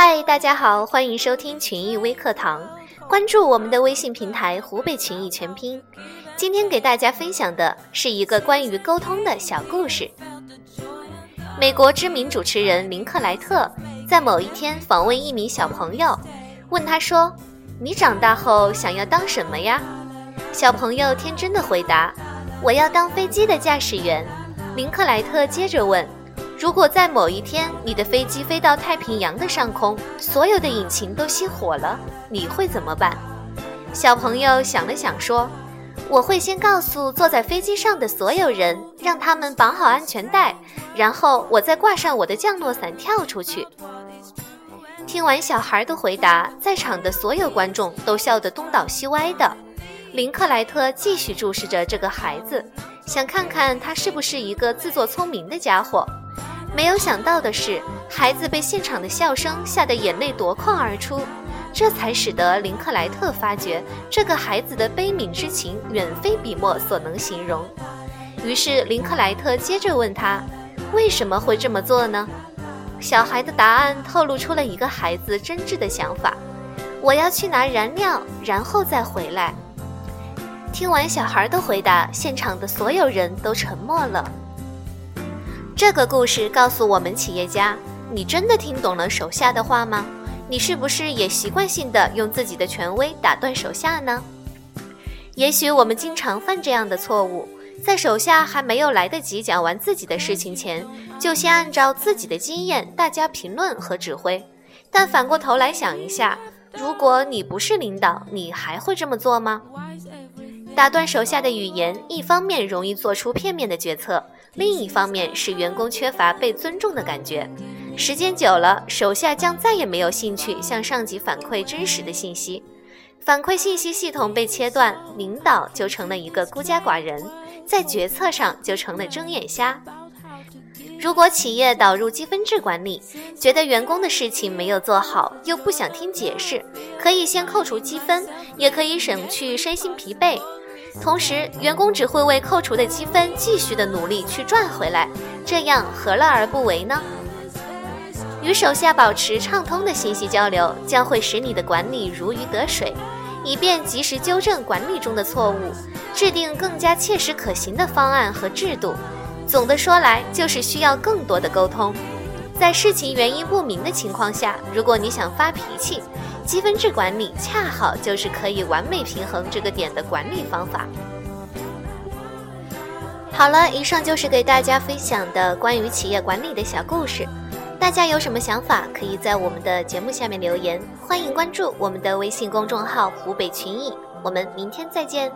嗨，大家好，欢迎收听群益微课堂，关注我们的微信平台“湖北群益全拼”。今天给大家分享的是一个关于沟通的小故事。美国知名主持人林克莱特在某一天访问一名小朋友，问他说：“你长大后想要当什么呀？”小朋友天真的回答：“我要当飞机的驾驶员。”林克莱特接着问。如果在某一天你的飞机飞到太平洋的上空，所有的引擎都熄火了，你会怎么办？小朋友想了想说：“我会先告诉坐在飞机上的所有人，让他们绑好安全带，然后我再挂上我的降落伞跳出去。”听完小孩的回答，在场的所有观众都笑得东倒西歪的。林克莱特继续注视着这个孩子，想看看他是不是一个自作聪明的家伙。没有想到的是，孩子被现场的笑声吓得眼泪夺眶而出，这才使得林克莱特发觉这个孩子的悲悯之情远非笔墨所能形容。于是林克莱特接着问他：“为什么会这么做呢？”小孩的答案透露出了一个孩子真挚的想法：“我要去拿燃料，然后再回来。”听完小孩的回答，现场的所有人都沉默了。这个故事告诉我们企业家：你真的听懂了手下的话吗？你是不是也习惯性的用自己的权威打断手下呢？也许我们经常犯这样的错误，在手下还没有来得及讲完自己的事情前，就先按照自己的经验大家评论和指挥。但反过头来想一下，如果你不是领导，你还会这么做吗？打断手下的语言，一方面容易做出片面的决策。另一方面是员工缺乏被尊重的感觉，时间久了，手下将再也没有兴趣向上级反馈真实的信息，反馈信息系统被切断，领导就成了一个孤家寡人，在决策上就成了睁眼瞎。如果企业导入积分制管理，觉得员工的事情没有做好，又不想听解释，可以先扣除积分，也可以省去身心疲惫。同时，员工只会为扣除的积分继续的努力去赚回来，这样何乐而不为呢？与手下保持畅通的信息交流，将会使你的管理如鱼得水，以便及时纠正管理中的错误，制定更加切实可行的方案和制度。总的说来，就是需要更多的沟通。在事情原因不明的情况下，如果你想发脾气，积分制管理恰好就是可以完美平衡这个点的管理方法。好了，以上就是给大家分享的关于企业管理的小故事。大家有什么想法，可以在我们的节目下面留言。欢迎关注我们的微信公众号“湖北群艺”，我们明天再见。